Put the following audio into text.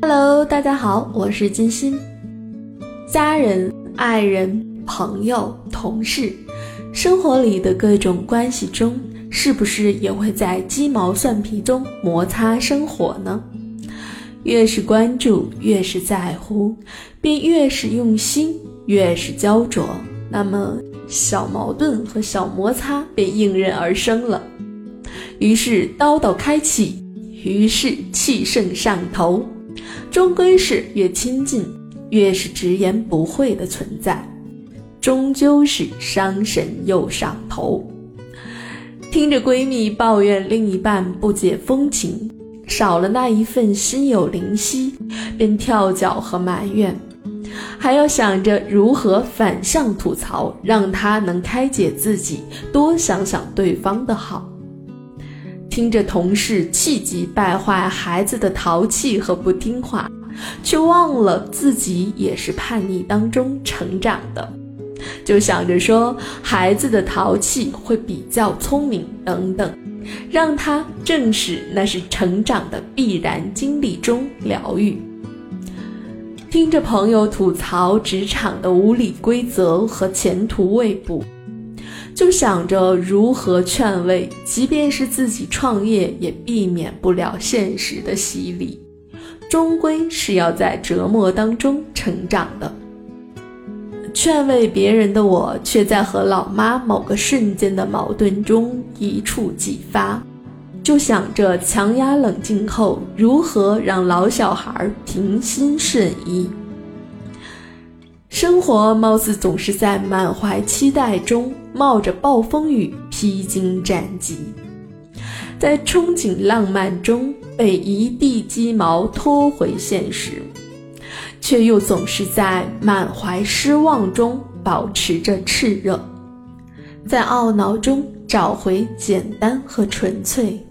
Hello，大家好，我是金鑫。家人、爱人、朋友、同事，生活里的各种关系中，是不是也会在鸡毛蒜皮中摩擦生活呢？越是关注，越是在乎，便越是用心，越是焦灼，那么小矛盾和小摩擦便应刃而生了。于是刀刀开启，于是气盛上头，终归是越亲近，越是直言不讳的存在，终究是伤神又上头。听着闺蜜抱怨另一半不解风情。少了那一份心有灵犀，便跳脚和埋怨，还要想着如何反向吐槽，让他能开解自己，多想想对方的好。听着同事气急败坏孩子的淘气和不听话，却忘了自己也是叛逆当中成长的，就想着说孩子的淘气会比较聪明等等。让他正视那是成长的必然经历中疗愈。听着朋友吐槽职场的无理规则和前途未卜，就想着如何劝慰，即便是自己创业，也避免不了现实的洗礼，终归是要在折磨当中成长的。劝慰别人的我，却在和老妈某个瞬间的矛盾中一触即发，就想着强压冷静后如何让老小孩平心顺意。生活貌似总是在满怀期待中冒着暴风雨披荆斩棘，在憧憬浪漫中被一地鸡毛拖回现实。却又总是在满怀失望中保持着炽热，在懊恼中找回简单和纯粹，